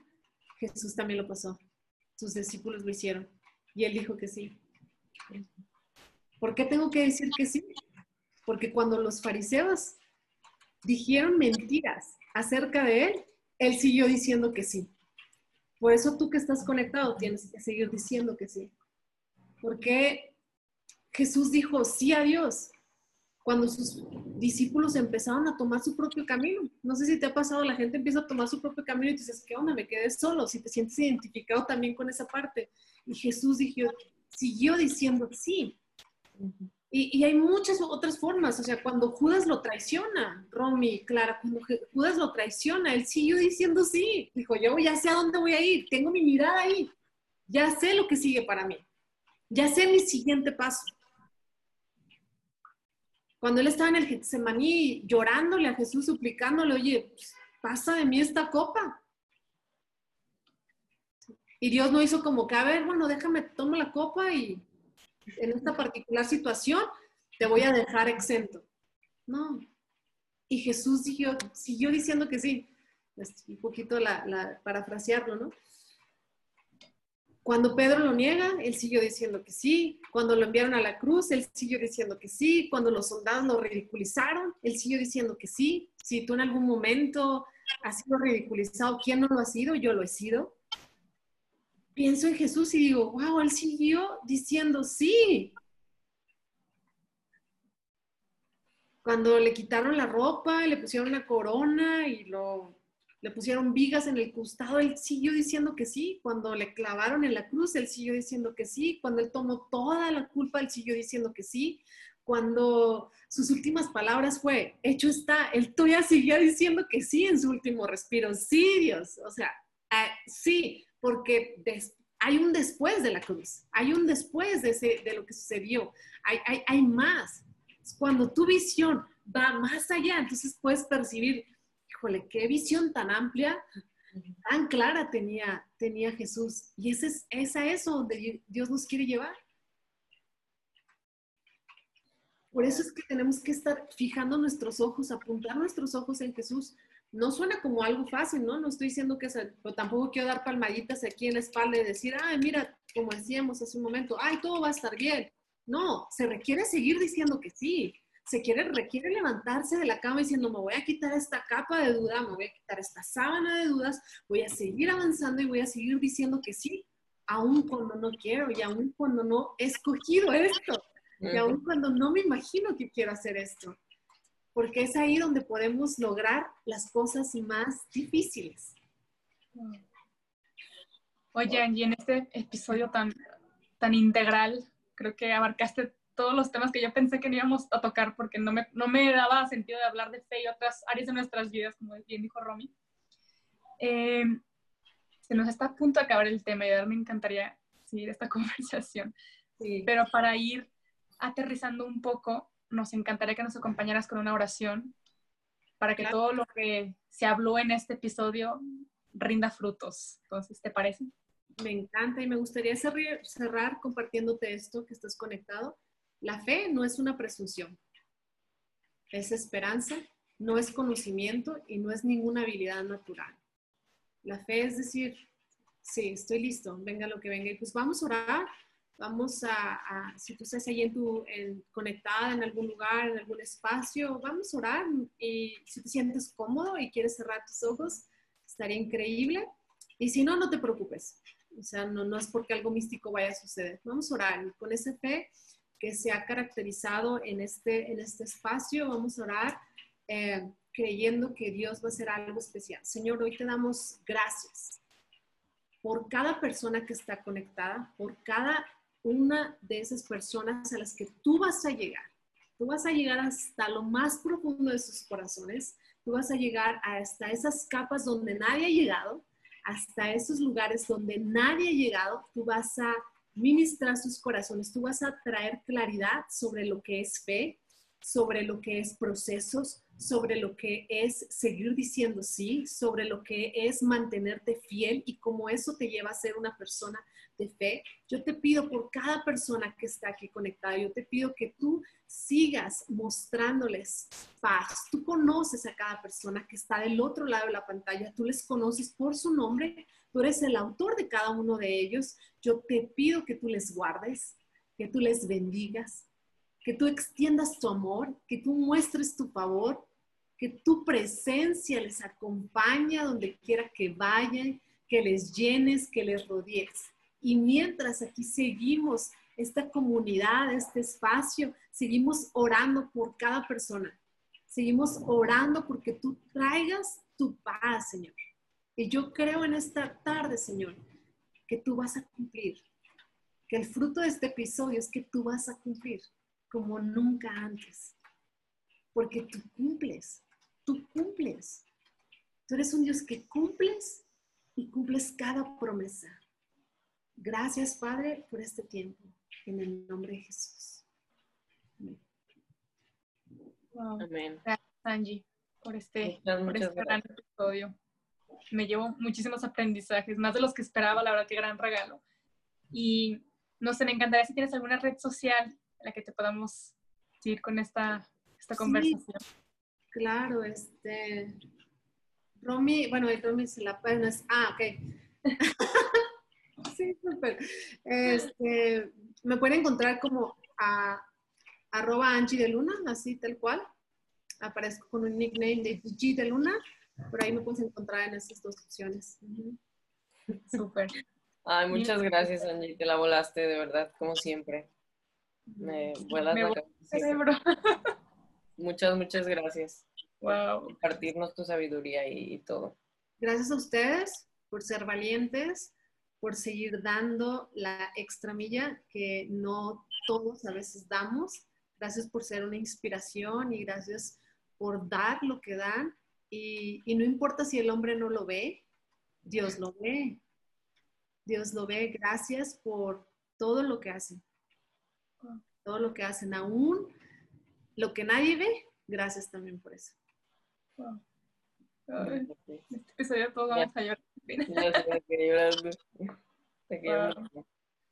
Speaker 3: Jesús también lo pasó. Sus discípulos lo hicieron y él dijo que sí. ¿Por qué tengo que decir que sí? Porque cuando los fariseos dijeron mentiras acerca de él, él siguió diciendo que sí. Por eso tú que estás conectado tienes que seguir diciendo que sí. Porque Jesús dijo sí a Dios cuando sus discípulos empezaron a tomar su propio camino. No sé si te ha pasado, la gente empieza a tomar su propio camino y dices, ¿qué onda? Me quedé solo, si te sientes identificado también con esa parte. Y Jesús siguió diciendo sí. Y, y, hay muchas otras formas, o sea, cuando Judas lo traiciona, Romy, Clara, cuando Judas lo traiciona, él siguió diciendo sí. Dijo, yo ya sé a dónde voy a ir, tengo mi mirada ahí, ya sé lo que sigue para mí, ya sé mi siguiente paso. Cuando él estaba en el Getsemaní llorándole a Jesús, suplicándole, oye, pues, pasa de mí esta copa. Y Dios no hizo como que, a ver, bueno, déjame, tomo la copa y en esta particular situación te voy a dejar exento. No. Y Jesús siguió, diciendo que sí. Un poquito parafrasearlo, ¿no? Cuando Pedro lo niega, él siguió diciendo que sí. Cuando lo enviaron a la cruz, él siguió diciendo que sí. Cuando los soldados lo ridiculizaron, él siguió diciendo que sí. Si tú en algún momento has sido ridiculizado, ¿quién no lo ha sido? Yo lo he sido. Pienso en Jesús y digo, wow, él siguió diciendo sí. Cuando le quitaron la ropa, le pusieron una corona y lo le pusieron vigas en el costado, él siguió diciendo que sí. Cuando le clavaron en la cruz, él siguió diciendo que sí. Cuando él tomó toda la culpa, él siguió diciendo que sí. Cuando sus últimas palabras fue, hecho está, él todavía seguía diciendo que sí en su último respiro. Sí, Dios. O sea, ah, sí, porque hay un después de la cruz, hay un después de, lo que sucedió, hay más. Cuando tu visión va más allá, entonces puedes percibir híjole, qué visión tan amplia, tan clara tenía, tenía Jesús. Y ese es, es a eso donde Dios nos quiere llevar. Por eso es que tenemos que estar fijando nuestros ojos, apuntar nuestros ojos en Jesús. No suena como algo fácil, ¿no? No estoy diciendo que, sea, pero tampoco quiero dar palmaditas aquí en la espalda y decir, ay, mira, como decíamos hace un momento, ay, todo va a estar bien. No, se requiere seguir diciendo que sí, se quiere, requiere levantarse de la cama diciendo, me voy a quitar esta capa de duda, me voy a quitar esta sábana de dudas, voy a seguir avanzando y voy a seguir diciendo que sí, aun cuando no quiero y aun cuando no he escogido esto, y aun cuando no me imagino que quiero hacer esto. Porque es ahí donde podemos lograr las cosas más difíciles.
Speaker 2: Oye, y en este episodio tan, tan integral, creo que abarcaste todos los temas que yo pensé que no íbamos a tocar porque no me, no me daba sentido de hablar de fe y otras áreas de nuestras vidas, como bien dijo Romy. Eh, se nos está a punto de acabar el tema y a me encantaría seguir esta [LAUGHS] conversación. Pero para ir aterrizando un poco, nos encantaría que nos acompañaras con una oración para que todo lo que se habló en este episodio rinda frutos. Entonces, ¿te parece?
Speaker 3: Me encanta y me gustaría cerrar compartiéndote esto que estás conectado. La fe no es una presunción. es esperanza, no es conocimiento y no es ninguna habilidad natural. La fe es decir, sí, estoy listo, venga lo que venga. Y pues vamos a orar, vamos a, si tú estás ahí en tu, en, conectada en algún lugar, en algún espacio, vamos a orar y si te sientes cómodo y quieres cerrar tus ojos, estaría increíble. Y si no, no te preocupes. O sea, no, no es porque algo místico vaya a suceder. Vamos a orar con esa fe que se ha caracterizado en este, en este espacio. Vamos a orar eh, creyendo que Dios va a hacer algo especial. Señor, hoy te damos gracias por cada persona que está conectada, por cada una de esas personas a las que tú vas a llegar. Tú vas a llegar hasta lo más profundo de sus corazones. Tú vas a llegar hasta esas capas donde nadie ha llegado hasta esos lugares donde nadie ha llegado, tú vas a ministrar sus corazones, tú vas a traer claridad sobre lo que es fe, sobre lo que es procesos, sobre lo que es seguir diciendo sí, sobre lo que es mantenerte fiel y cómo eso te lleva a ser una persona de fe. Yo te pido por cada persona que está aquí conectada, yo te pido que tú sigas mostrándoles paz. Tú conoces a cada persona que está del otro lado de la pantalla, tú les conoces por su nombre, tú eres el autor de cada uno de ellos. Yo te pido que tú les guardes, que tú les bendigas, que tú extiendas tu amor, que tú muestres tu favor, que tu presencia les acompañe donde quiera que vayan, que les llenes, que les rodees. Y mientras aquí seguimos esta comunidad, este espacio, seguimos orando por cada persona. Seguimos orando porque tú traigas tu paz, Señor. Y yo creo en esta tarde, Señor, que tú vas a cumplir. Que el fruto de este episodio es que tú vas a cumplir como nunca antes. Porque tú cumples, tú cumples. Tú eres un Dios que cumples y cumples cada promesa. Gracias, Padre, por este tiempo. En el nombre de Jesús.
Speaker 2: Amén. Gracias, Angie, por este, por este gran episodio. Me llevo muchísimos aprendizajes, más de los que esperaba, la verdad, qué gran regalo. Y no sé, me encantaría si tienes alguna red social en la que te podamos seguir con esta, esta conversación.
Speaker 3: claro, este. Romy, bueno, Romy se la no es. Ah, ok. [LAUGHS] sí, súper. Este, me pueden encontrar como a arroba Angie de Luna, así tal cual. Aparezco con un nickname de G de Luna. Por ahí me puedes encontrar en estas dos opciones.
Speaker 2: Súper.
Speaker 1: Ay, muchas gracias, Angie. Te la volaste, de verdad, como siempre. Me vuelas la
Speaker 2: cerebro.
Speaker 1: Muchas, muchas gracias.
Speaker 2: Wow.
Speaker 1: Por compartirnos tu sabiduría y todo.
Speaker 3: Gracias a ustedes por ser valientes, por seguir dando la extra milla que no todos a veces damos. Gracias por ser una inspiración y gracias por dar lo que dan. Y, no importa si el hombre no lo ve, Dios lo ve. Dios lo ve. Gracias por todo lo que hacen. Todo lo que hacen. Aún lo que nadie ve, gracias también por eso.
Speaker 2: Este episodio todo vamos a llorar.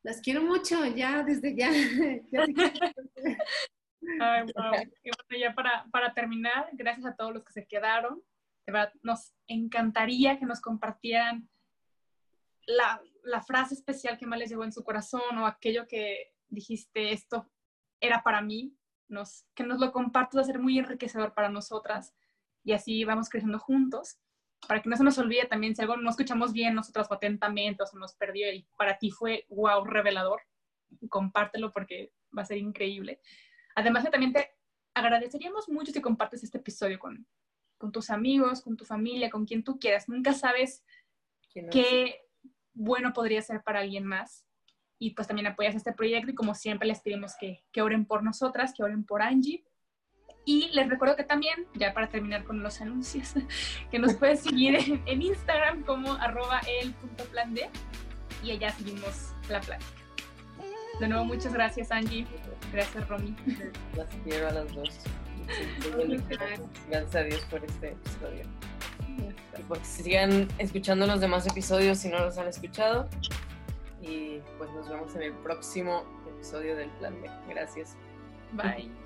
Speaker 3: Las quiero mucho, ya desde ya. [LAUGHS]
Speaker 2: Ay, Y bueno, ya para, para terminar, gracias a todos los que se quedaron. De verdad, nos encantaría que nos compartieran la, la frase especial que más les llegó en su corazón o aquello que dijiste, esto era para mí, nos, que nos lo compartas, va a ser muy enriquecedor para nosotras. Y así vamos creciendo juntos para que no se nos olvide también, si algo no escuchamos bien nosotros atentamente o se nos perdió y para ti fue wow, revelador, compártelo porque va a ser increíble. Además, también te agradeceríamos mucho si compartes este episodio con, con tus amigos, con tu familia, con quien tú quieras. Nunca sabes qué bueno podría ser para alguien más. Y pues también apoyas este proyecto y como siempre les pedimos que, que oren por nosotras, que oren por Angie y les recuerdo que también, ya para terminar con los anuncios, [LAUGHS] que nos puedes seguir en, Instagram como arroba el.plan D y allá seguimos la plática. De nuevo, muchas gracias Angie. Gracias Romy.
Speaker 1: Las quiero a las dos. Gracias a Dios por este episodio. Y porque sigan escuchando los demás episodios si no los han escuchado. Y pues nos vemos en el próximo episodio del Plan B. Gracias.
Speaker 2: Bye.